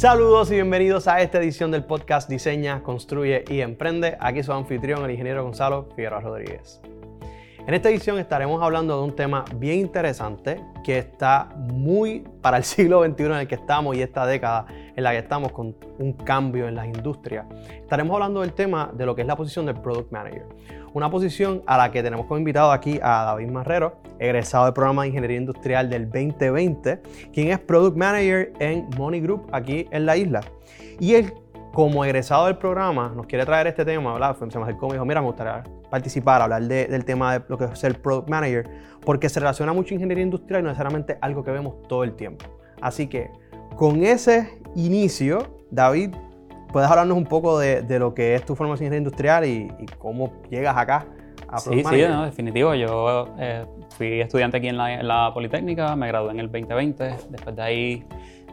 Saludos y bienvenidos a esta edición del podcast Diseña, Construye y Emprende. Aquí su anfitrión, el ingeniero Gonzalo Figueroa Rodríguez. En esta edición estaremos hablando de un tema bien interesante que está muy para el siglo XXI en el que estamos y esta década en la que estamos con un cambio en las industrias. Estaremos hablando del tema de lo que es la posición del Product Manager. Una posición a la que tenemos como invitado aquí a David Marrero, egresado del programa de Ingeniería Industrial del 2020, quien es Product Manager en Money Group aquí en la isla. Y él, como egresado del programa, nos quiere traer este tema, ¿verdad? Se me acercó y me dijo, mira, me gustaría participar, hablar del tema de lo que es ser Product Manager, porque se relaciona mucho ingeniería industrial y no necesariamente algo que vemos todo el tiempo. Así que, con ese inicio, David, ¿puedes hablarnos un poco de, lo que es tu formación en industrial y, cómo llegas acá a Sí, sí, no, definitivo. Yo eh, fui estudiante aquí en la, Politécnica, me gradué en el 2020. Después de ahí,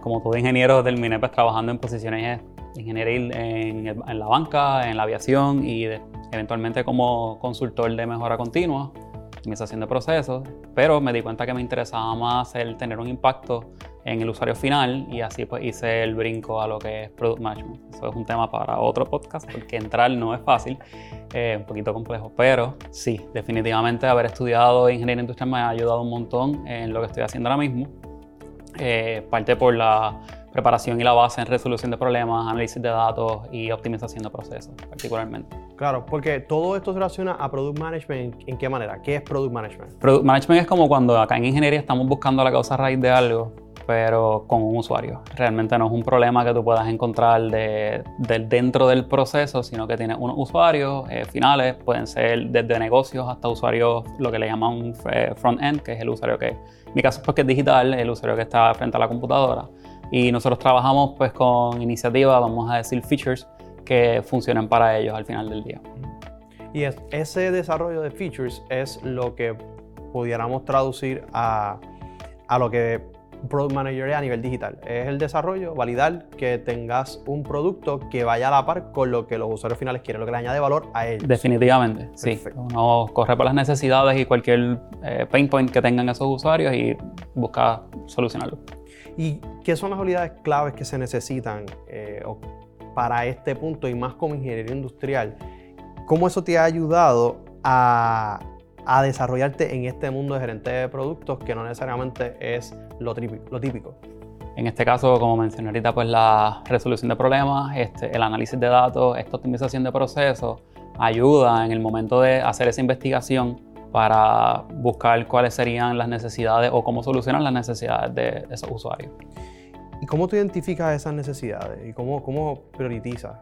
como todo ingeniero, terminé pues, trabajando en posiciones ingeniería en, en, la banca, en la aviación y eventualmente como consultor de mejora continua, optimización de procesos, pero me di cuenta que me interesaba más el tener un impacto en el usuario final y así pues hice el brinco a lo que es Product Management. Eso es un tema para otro podcast porque entrar no es fácil, eh, un poquito complejo, pero sí, definitivamente haber estudiado ingeniería industrial me ha ayudado un montón en lo que estoy haciendo ahora mismo. Eh, parte por la preparación y la base en resolución de problemas, análisis de datos y optimización de procesos, particularmente. Claro, porque todo esto se relaciona a Product Management. ¿En qué manera? ¿Qué es Product Management? Product Management es como cuando acá en ingeniería estamos buscando la causa raíz de algo, pero con un usuario. Realmente no es un problema que tú puedas encontrar de, dentro del proceso, sino que tiene unos usuarios eh, finales, pueden ser desde negocios hasta usuarios, lo que le llaman eh, front-end, que es el usuario que, en mi caso es porque es digital, el usuario que está frente a la computadora y nosotros trabajamos pues con iniciativas, vamos a decir features, que funcionen para ellos al final del día. Y ese desarrollo de features es lo que pudiéramos traducir a, a lo que Product Manager a nivel digital. Es el desarrollo, validar que tengas un producto que vaya a la par con lo que los usuarios finales quieren, lo que le añade valor a ellos. Definitivamente, sí. Uno corre por las necesidades y cualquier eh, pain point que tengan esos usuarios y busca solucionarlo. ¿Y qué son las habilidades claves que se necesitan eh, para este punto y más como ingeniería industrial? ¿Cómo eso te ha ayudado a, desarrollarte en este mundo de gerente de productos que no necesariamente es lo típico? En este caso, como mencioné ahorita, pues la resolución de problemas, este, el análisis de datos, esta optimización de procesos, ayuda en el momento de hacer esa investigación para buscar cuáles serían las necesidades o cómo solucionar las necesidades de esos usuarios. ¿Y cómo tú identificas esas necesidades y cómo, cómo priorizas?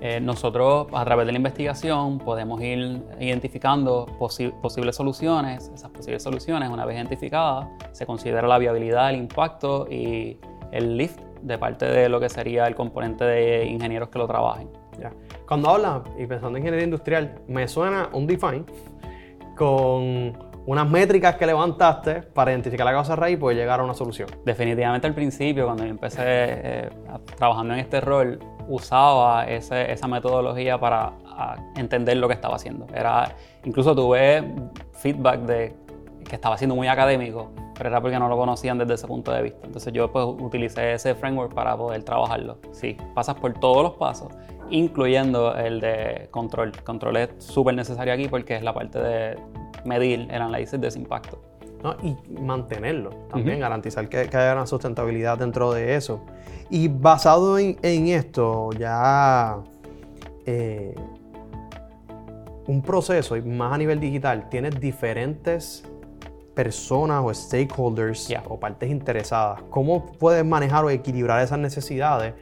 Eh, nosotros a través de la investigación podemos ir identificando posibles soluciones. Esas posibles soluciones, una vez identificadas, se considera la viabilidad, el impacto y el lift de parte de lo que sería el componente de ingenieros que lo trabajen. Ya. Cuando hablas y pensando en ingeniería industrial, me suena un define con unas métricas que levantaste para identificar la causa raíz y poder llegar a una solución. Definitivamente al principio, cuando yo empecé eh, trabajando en este rol, usaba esa metodología para entender lo que estaba haciendo. Era, incluso tuve feedback de que estaba siendo muy académico, pero era porque no lo conocían desde ese punto de vista. Entonces yo pues, utilicé ese framework para poder trabajarlo. Sí, pasas por todos los pasos, incluyendo el de control. Control es súper necesario aquí porque es la parte de medir el análisis de ese impacto. y mantenerlo también, garantizar que, haya una sustentabilidad dentro de eso. Y basado en, esto, ya eh, un proceso, y más a nivel digital, tienes diferentes personas o stakeholders o partes interesadas. ¿Cómo puedes manejar o equilibrar esas necesidades?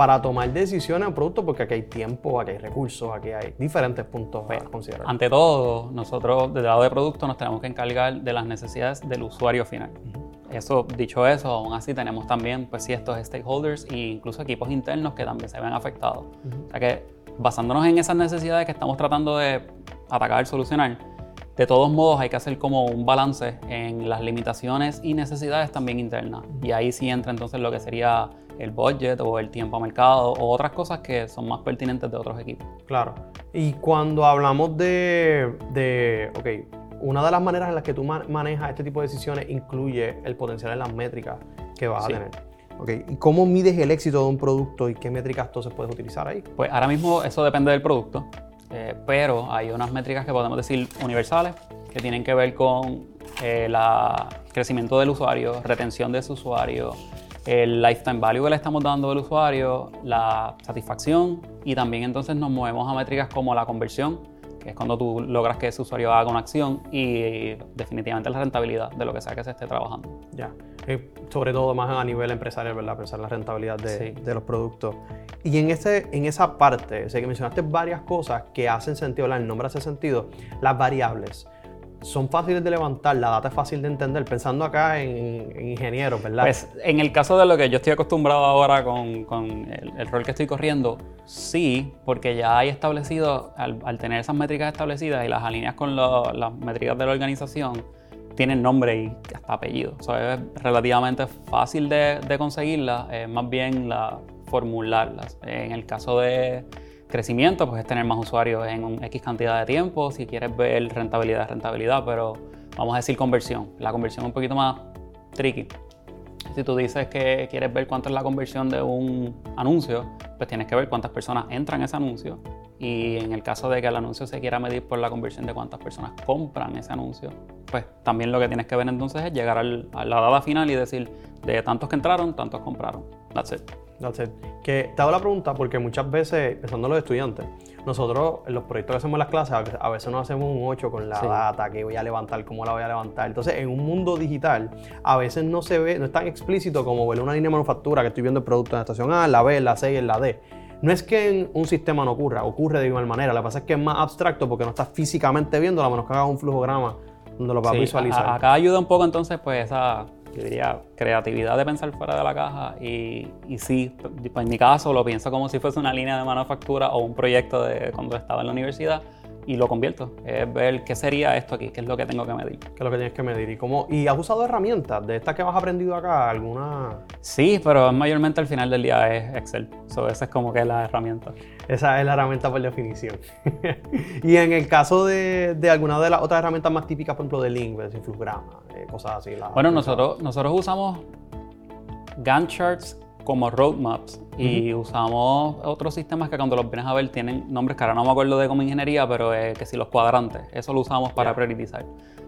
para tomar decisiones en producto, porque aquí hay tiempo, aquí hay recursos, aquí hay diferentes puntos a considerar. Ante todo, nosotros desde lado de producto nos tenemos que encargar de las necesidades del usuario final. Eso, dicho eso, aún así tenemos también, pues sí, estos stakeholders e incluso equipos internos que también se ven afectados. O sea que, basándonos en esas necesidades que estamos tratando de atacar, solucionar, de todos modos hay que hacer como un balance en las limitaciones y necesidades también internas. Y ahí sí entra entonces lo que sería el budget o el tiempo a mercado o otras cosas que son más pertinentes de otros equipos. Claro. Y cuando hablamos de, de ok, una de las maneras en las que tú manejas este tipo de decisiones incluye el potencial en las métricas que vas a tener. Okay. ¿Y cómo mides el éxito de un producto y qué métricas entonces puedes utilizar ahí? Pues ahora mismo eso depende del producto, eh, pero hay unas métricas que podemos decir universales que tienen que ver con el eh, crecimiento del usuario, retención de ese usuario, el lifetime value que le estamos dando al usuario, la satisfacción y también entonces nos movemos a métricas como la conversión, que es cuando tú logras que ese usuario haga una acción y definitivamente la rentabilidad de lo que sea que se esté trabajando. Ya, eh, sobre todo más a nivel empresarial, ¿verdad? Pensar la rentabilidad de, de, los productos. Y en, ese, en esa parte, sé que mencionaste varias cosas que hacen sentido, ¿verdad? El nombre hace sentido, las variables son fáciles de levantar, la data es fácil de entender, pensando acá en, ingenieros, ¿verdad? Pues en el caso de lo que yo estoy acostumbrado ahora con, el, rol que estoy corriendo, sí, porque ya hay establecido, al, tener esas métricas establecidas y las alineas con las métricas de la organización, tienen nombre y hasta apellido. O sea, es relativamente fácil de, conseguirlas, más bien la, formularlas. En el caso de Crecimiento, pues es tener más usuarios en un X cantidad de tiempo. Si quieres ver rentabilidad, rentabilidad, pero vamos a decir conversión. La conversión es un poquito más tricky. Si tú dices que quieres ver cuánto es la conversión de un anuncio, pues tienes que ver cuántas personas entran ese anuncio. Y en el caso de que el anuncio se quiera medir por la conversión de cuántas personas compran ese anuncio, pues también lo que tienes que ver entonces es llegar a la data final y decir, de tantos que entraron, tantos compraron. That's it. Que te hago la pregunta porque muchas veces, pensando en los estudiantes, nosotros en los proyectos que hacemos en las clases, a veces nos hacemos un 8 con la data que voy a levantar, cómo la voy a levantar. Entonces, en un mundo digital, a veces no se ve, no es tan explícito como ver una línea de manufactura que estoy viendo el producto en la estación A, la B, la C y la D. No es que en un sistema no ocurra, ocurre de igual manera. Lo que pasa es que es más abstracto porque no estás físicamente viendo, a menos que hagas un flujograma donde lo vas a visualizar. acá ayuda un poco entonces pues esa yo diría, creatividad de pensar fuera de la caja y, y sí, en mi caso lo pienso como si fuese una línea de manufactura o un proyecto de cuando estaba en la universidad y lo convierto. Es ver qué sería esto aquí, qué es lo que tengo que medir. ¿Qué es lo que tienes que medir? ¿Y, cómo, y has usado herramientas de estas que has aprendido acá? ¿Alguna? Sí, pero mayormente al final del día es Excel. So, esa es como que la herramienta. Esa es la herramienta por definición. y en el caso de, de, alguna de las otras herramientas más típicas, por ejemplo, de Link, Influgrama, eh, cosas así. bueno, nosotros, nosotros usamos Gantt charts como roadmaps y usamos otros sistemas que cuando los vienes a ver tienen nombres que ahora no me acuerdo de como ingeniería, pero que si los cuadrantes, eso lo usamos para priorizar.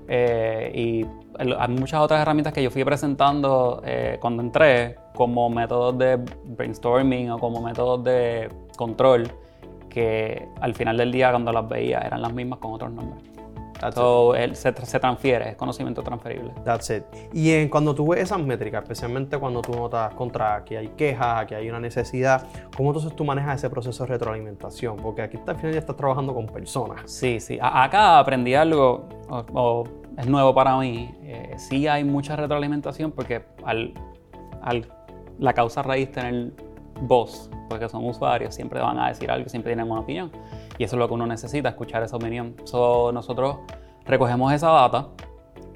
Eh, y hay muchas otras herramientas que yo fui presentando eh, cuando entré como métodos de brainstorming o como métodos de control que al final del día cuando las veía eran las mismas con otros nombres. So, se, se, transfiere, es conocimiento transferible. That's it. Y en, cuando tú ves esas métricas, especialmente cuando tú notas contra que hay quejas, que hay una necesidad, ¿cómo entonces tú manejas ese proceso de retroalimentación? Porque aquí al final ya estás trabajando con personas. Sí, sí. acá aprendí algo, o, es nuevo para mí. Eh, sí hay mucha retroalimentación porque al, al la causa raíz tener voz, porque son usuarios, siempre van a decir algo, siempre tienen una opinión. Y eso es lo que uno necesita, escuchar esa opinión. So, nosotros recogemos esa data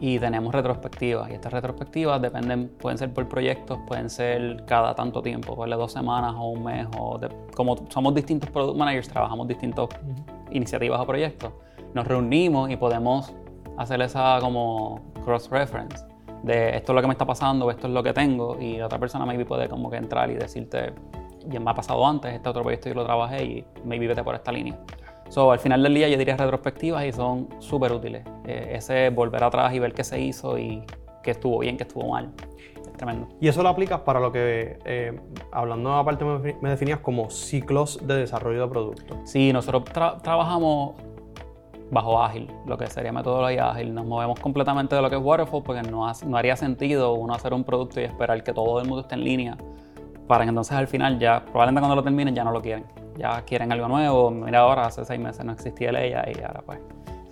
y tenemos retrospectivas. Y estas retrospectivas dependen, pueden ser por proyectos, pueden ser cada tanto tiempo, por dos semanas o un mes. O como somos distintos product managers, trabajamos distintas iniciativas o proyectos, nos reunimos y podemos hacer esa como cross-reference de esto es lo que me está pasando, esto es lo que tengo, y otra persona maybe puede como que entrar y decirte, ya me ha pasado antes, este otro proyecto yo lo trabajé y maybe vete por esta línea. So, al final del día yo diría retrospectivas y son súper útiles. Eh, ese volver atrás y ver qué se hizo y qué estuvo bien, qué estuvo mal. Es tremendo. Y eso lo aplicas para lo que, eh, hablando aparte, me, definías como ciclos de desarrollo de producto. Sí, nosotros trabajamos bajo ágil, lo que sería metodología ágil. Nos movemos completamente de lo que es waterfall porque no, no haría sentido uno hacer un producto y esperar que todo el mundo esté en línea para que entonces al final ya, probablemente cuando lo terminen ya no lo quieren. Ya quieren algo nuevo. Mira ahora, hace seis meses no existía ella y ahora pues,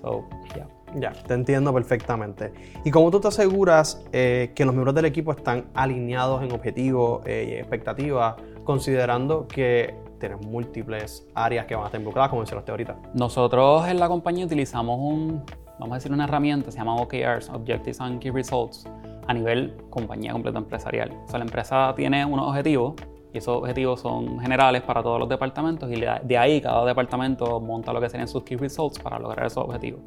so, ya. Ya, te entiendo perfectamente. ¿Y cómo tú te aseguras eh, que los miembros del equipo están alineados en objetivos eh, y expectativas, considerando que tienes múltiples áreas que van a estar involucradas, como mencionaste ahorita? Nosotros en la compañía utilizamos un, vamos a decir, una herramienta, se llama OKRs, Objectives and Key Results, a nivel compañía completa empresarial. O sea, la empresa tiene unos objetivos y esos objetivos son generales para todos los departamentos y de ahí cada departamento monta lo que serían sus key results para lograr esos objetivos.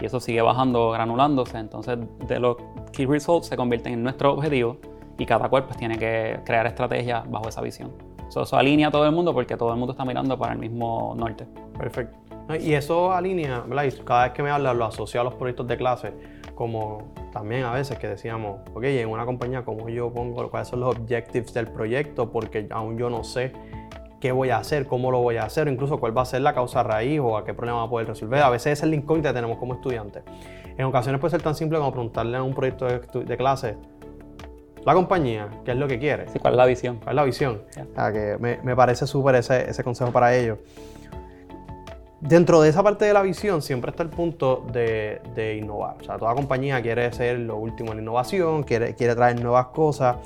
Y eso sigue bajando, granulándose, entonces de los key results se convierten en nuestro objetivo y cada cual pues tiene que crear estrategias bajo esa visión. Eso, alinea a todo el mundo porque todo el mundo está mirando para el mismo norte. Perfecto. Y eso alinea, ¿verdad? Y cada vez que me hablas lo asocio a los proyectos de clase, como también a veces que decíamos, ok, en una compañía, ¿cómo yo pongo cuáles son los objectives del proyecto? Porque aún yo no sé qué voy a hacer, cómo lo voy a hacer, incluso cuál va a ser la causa raíz o a qué problema va a poder resolver. A veces esa es la incógnita que tenemos como estudiantes. En ocasiones puede ser tan simple como preguntarle a un proyecto de, clase, la compañía, ¿qué es lo que quiere? Sí, ¿Cuál es la visión? ¿Cuál es la visión? que me, me, parece súper ese, ese, consejo para ellos. Dentro de esa parte de la visión siempre está el punto de, de, innovar. O sea, toda compañía quiere ser lo último en innovación, quiere, quiere traer nuevas cosas.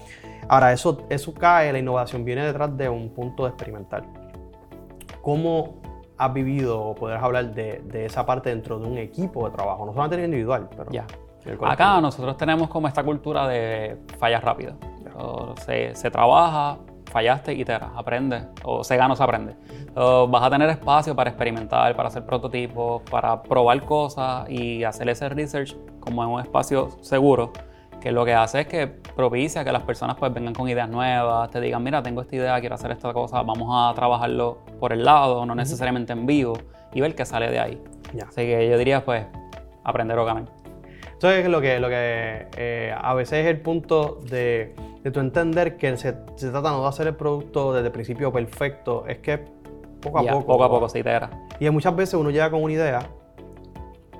Ahora, eso, eso cae, la innovación viene detrás de un punto de experimentar. ¿Cómo has vivido o poder hablar de, de, esa parte dentro de un equipo de trabajo? No solamente individual, pero... Ya. Acá nosotros tenemos como esta cultura de fallas rápidas. Se, se, trabaja, fallaste, iteras, aprendes, o se gana o se aprende. vas a tener espacio para experimentar, para hacer prototipos, para probar cosas y hacer ese research como en un espacio seguro que lo que hace es que propicia que las personas pues vengan con ideas nuevas, te digan, mira, tengo esta idea, quiero hacer esta cosa, vamos a trabajarlo por el lado, no necesariamente en vivo, y ver qué sale de ahí. Así que yo diría, pues, aprender o ganar. Entonces, lo que, lo que eh, a veces es el punto de, de tu entender que se, se, trata no de hacer el producto desde el principio perfecto, es que poco a poco. Poco a poco se itera. Y muchas veces uno llega con una idea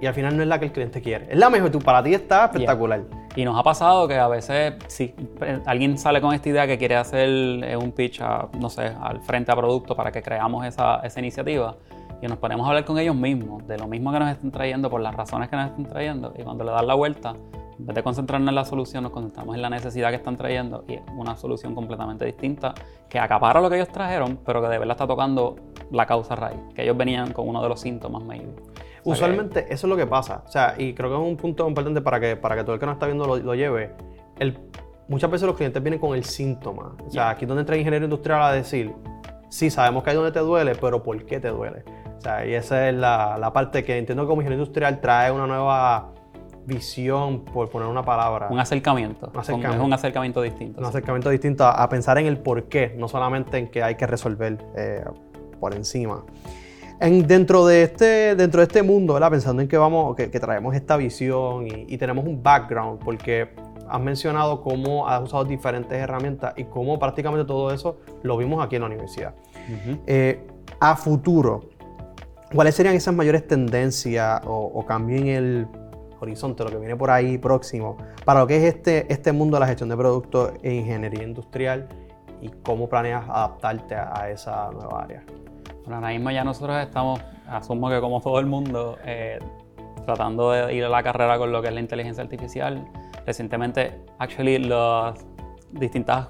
y al final no es la que el cliente quiere. Es la mejor, tú, para ti está espectacular. Y nos ha pasado que a veces, si alguien sale con esta idea que quiere hacer eh, un pitch, no sé, al frente a producto para que creamos esa, esa iniciativa, y nos ponemos a hablar con ellos mismos, de lo mismo que nos están trayendo, por las razones que nos están trayendo, y cuando le dan la vuelta, en vez de concentrarnos en la solución, nos concentramos en la necesidad que están trayendo, y es una solución completamente distinta, que acapara lo que ellos trajeron, pero que de verdad está tocando la causa raíz, que ellos venían con uno de los síntomas, maybe. Usualmente eso es lo que pasa. O sea, y creo que es un punto importante para que, para que todo el que nos está viendo lo, lleve. El, muchas veces los clientes vienen con el síntoma. O sea, aquí es donde entra el ingeniero industrial a decir, sí, sabemos que hay donde te duele, pero ¿por qué te duele? O sea, y esa es la, la parte que entiendo que como ingeniero industrial trae una nueva visión, por poner una palabra. Un acercamiento. Es un acercamiento distinto. Un acercamiento distinto a, pensar en el por qué, no solamente en que hay que resolver eh, por encima dentro, de este, dentro de este mundo, ¿verdad? pensando en que, vamos, que, traemos esta visión y, tenemos un background, porque has mencionado cómo has usado diferentes herramientas y cómo prácticamente todo eso lo vimos aquí en la universidad. Eh, a futuro, ¿cuáles serían esas mayores tendencias o, o cambios en el horizonte, lo que viene por ahí próximo, para lo que es este, este mundo de la gestión de productos e ingeniería industrial y cómo planeas adaptarte a esa nueva área? Bueno, ahora mismo ya nosotros estamos, asumo que como todo el mundo, eh, tratando de ir a la carrera con lo que es la inteligencia artificial. Recientemente, actually, las distintas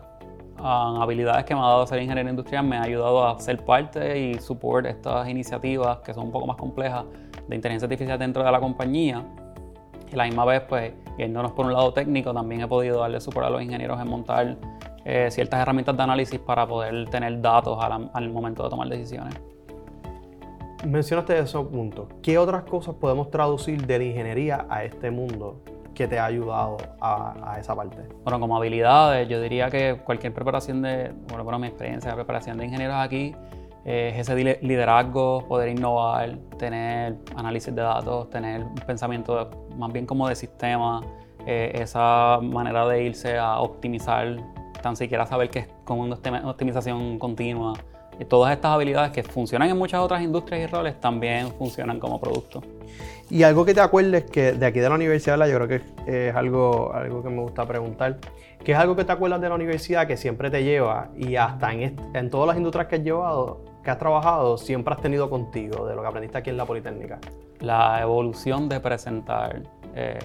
um, habilidades que me ha dado ser ingeniero industrial me ha ayudado a ser parte y support estas iniciativas que son un poco más complejas de inteligencia artificial dentro de la compañía. Y la misma vez, pues, yéndonos por un lado técnico, también he podido darle support a los ingenieros en montar eh, ciertas herramientas de análisis para poder tener datos al, momento de tomar decisiones. Mencionaste esos puntos. ¿Qué otras cosas podemos traducir de la ingeniería a este mundo que te ha ayudado a, esa parte? Bueno, como habilidades, yo diría que cualquier preparación de, bueno, bueno mi experiencia de preparación de ingenieros aquí, eh, es ese liderazgo, poder innovar, tener análisis de datos, tener un pensamiento más bien como de sistema, eh, esa manera de irse a optimizar tan siquiera saber que es como una optimización continua. Y todas estas habilidades que funcionan en muchas otras industrias y roles también funcionan como producto. Y algo que te acuerdes que de aquí de la universidad, yo creo que es algo, algo que me gusta preguntar, que es algo que te acuerdas de la universidad que siempre te lleva y hasta en, en todas las industrias que has llevado, que has trabajado, siempre has tenido contigo, de lo que aprendiste aquí en la Politécnica. La evolución de presentar. Eh,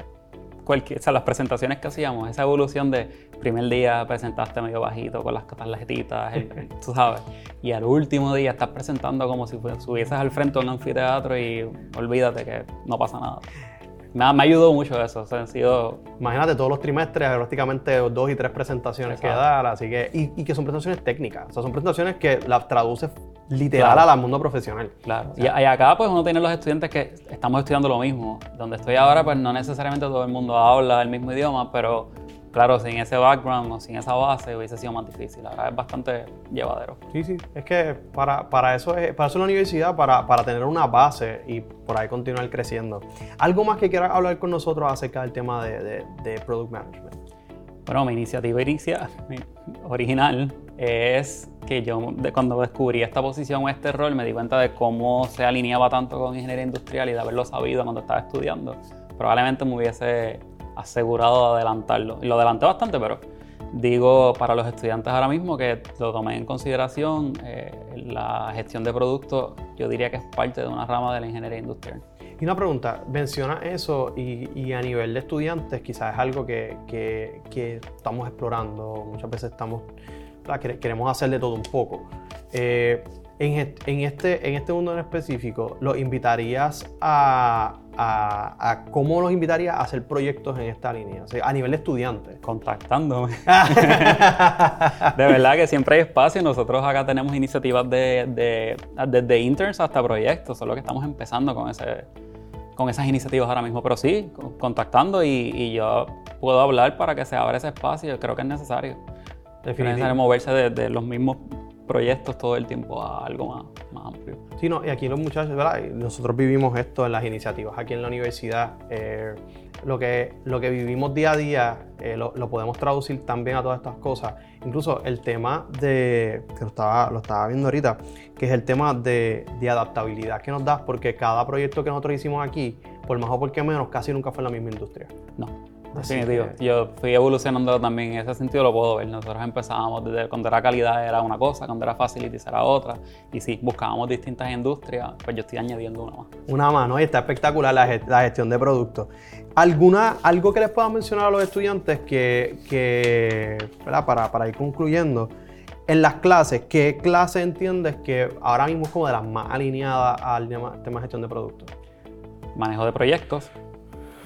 cualquier, o sea, las presentaciones que hacíamos, esa evolución de primer día presentaste medio bajito con las tarjetitas, tú sabes, y al último día estás presentando como si subieses al frente de un anfiteatro y olvídate que no pasa nada. Me, me ayudó mucho eso, o sea, han sido... Imagínate todos los trimestres, prácticamente dos y tres presentaciones que dar, así que, y, y, que son presentaciones técnicas, o sea, son presentaciones que las traduces literal al mundo profesional. Claro. y, acá pues uno tiene los estudiantes que estamos estudiando lo mismo. Donde estoy ahora pues no necesariamente todo el mundo habla el mismo idioma, pero claro, sin ese background o sin esa base hubiese sido más difícil. Ahora es bastante llevadero. Sí, sí. Es que para, para eso, es, para eso la universidad, para, para tener una base y por ahí continuar creciendo. ¿Algo más que quieras hablar con nosotros acerca del tema de, de, de Product Management? Bueno, mi iniciativa inicia, original es que yo cuando descubrí esta posición o este rol me di cuenta de cómo se alineaba tanto con ingeniería industrial y de haberlo sabido cuando estaba estudiando. Probablemente me hubiese asegurado de adelantarlo. Y lo adelanté bastante, pero digo para los estudiantes ahora mismo que lo tomen en consideración. Eh, la gestión de productos yo diría que es parte de una rama de la ingeniería industrial. Y una pregunta, menciona eso y, a nivel de estudiantes quizás es algo que, que, estamos explorando, muchas veces estamos, queremos hacer de todo un poco. Eh, en, este, en este mundo en específico, ¿los invitarías a, a, cómo los invitarías a hacer proyectos en esta línea? a nivel de estudiantes. Contactándome. de verdad que siempre hay espacio. Nosotros acá tenemos iniciativas de, desde interns hasta proyectos. Solo que estamos empezando con, ese, con esas iniciativas ahora mismo. Pero sí, contactando y, yo puedo hablar para que se abra ese espacio. Yo creo que es necesario. Es necesario moverse de, de los mismos proyectos todo el tiempo a algo más, más amplio. Sí, no, y aquí los muchachos, ¿verdad? Nosotros vivimos esto en las iniciativas aquí en la universidad. Eh, lo, que, lo que vivimos día a día eh, lo, podemos traducir también a todas estas cosas. Incluso el tema de, que lo estaba, lo estaba viendo ahorita, que es el tema de, de adaptabilidad que nos da, porque cada proyecto que nosotros hicimos aquí, por más o por qué menos, casi nunca fue en la misma industria. No. Definitivo. Yo fui evolucionando también en ese sentido, lo puedo ver. Nosotros empezábamos desde cuando era calidad era una cosa, cuando era facilities era otra. Y sí, buscábamos distintas industrias, pues yo estoy añadiendo una más. Una más, ¿no? Y está espectacular la, gestión de productos. ¿Alguna, ¿Algo que les pueda mencionar a los estudiantes que, que Para, para ir concluyendo? En las clases, ¿qué clase entiendes que ahora mismo es como de las más alineadas al tema de gestión de productos? Manejo de proyectos,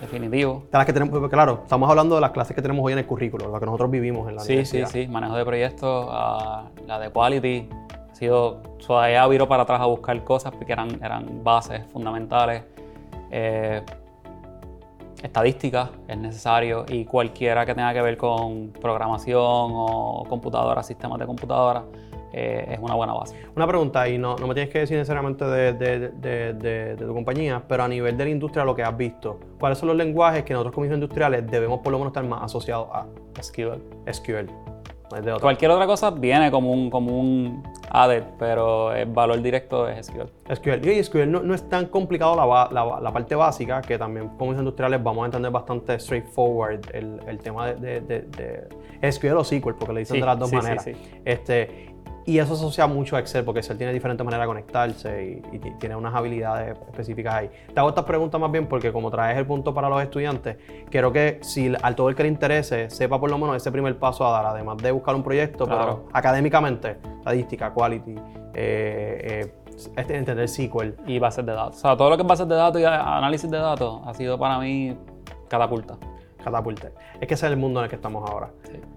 definitivo. las que tenemos, claro, estamos hablando de las clases que tenemos hoy en el currículo, lo que nosotros vivimos en la sí, universidad. Sí, sí, manejo de proyectos, uh, la de quality, ha sido, todavía viro para atrás a buscar cosas porque eran, eran bases fundamentales. Eh, estadística es necesario y cualquiera que tenga que ver con programación o computadora, sistemas de computadora, eh, es una buena base. Una pregunta, y no, no me tienes que decir necesariamente de, de, de, tu compañía, pero a nivel de la industria, lo que has visto, ¿cuáles son los lenguajes que nosotros como industriales debemos por lo menos estar más asociados a? SQL. SQL. Cualquier otra cosa viene como un, como un added, pero el valor directo es SQL. SQL. Y SQL no, no es tan complicado la, la, la, parte básica, que también como industriales vamos a entender bastante straightforward el, el tema de, de, de, SQL o SQL, porque le dicen de las dos maneras. Sí, este, y eso asocia mucho a Excel, porque Excel tiene diferentes maneras de conectarse y, tiene unas habilidades específicas ahí. Te hago estas preguntas más bien porque como traes el punto para los estudiantes, quiero que si al todo el que le interese sepa por lo menos ese primer paso a dar, además de buscar un proyecto, pero académicamente, estadística, quality, eh, eh, entender SQL. Y bases de datos. O sea, todo lo que es bases de datos y análisis de datos ha sido para mí catapulta catapulta. Es que ese es el mundo en el que estamos ahora.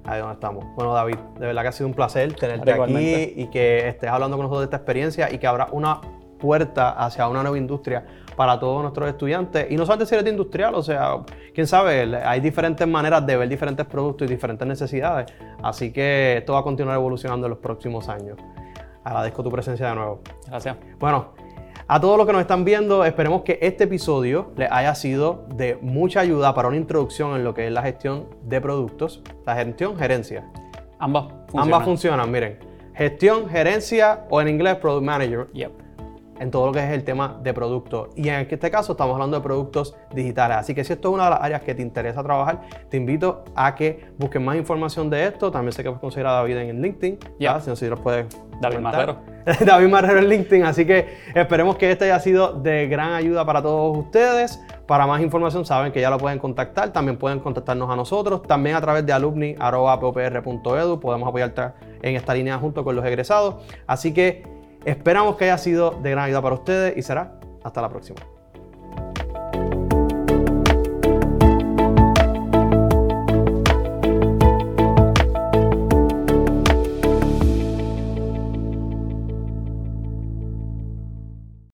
Ahí donde estamos. Bueno, David, de verdad que ha sido un placer tenerte aquí y que estés hablando con nosotros de esta experiencia y que habrá una puerta hacia una nueva industria para todos nuestros estudiantes. Y no solamente si eres industrial, o sea, quién sabe, hay diferentes maneras de ver diferentes productos y diferentes necesidades. Así que esto va a continuar evolucionando en los próximos años. Agradezco tu presencia de nuevo. Gracias. Bueno, a todos los que nos están viendo, esperemos que este episodio les haya sido de mucha ayuda para una introducción en lo que es la gestión de productos, la gestión, gerencia. Ambas funcionan. Ambas funcionan, miren. Gestión, gerencia o en inglés Product Manager. Yep. En todo lo que es el tema de productos. Y en este caso estamos hablando de productos digitales. Así que si esto es una de las áreas que te interesa trabajar, te invito a que busques más información de esto. También sé que puedes conseguir a David en LinkedIn. Ya. Si no, si los puedes David Marrero. David Marrero en LinkedIn. Así que esperemos que este haya sido de gran ayuda para todos ustedes. Para más información saben que ya lo pueden contactar. También pueden contactarnos a nosotros. También a través de alumni.popr.edu podemos apoyarte en esta línea junto con los egresados. Así que esperamos que haya sido de gran ayuda para ustedes y será hasta la próxima.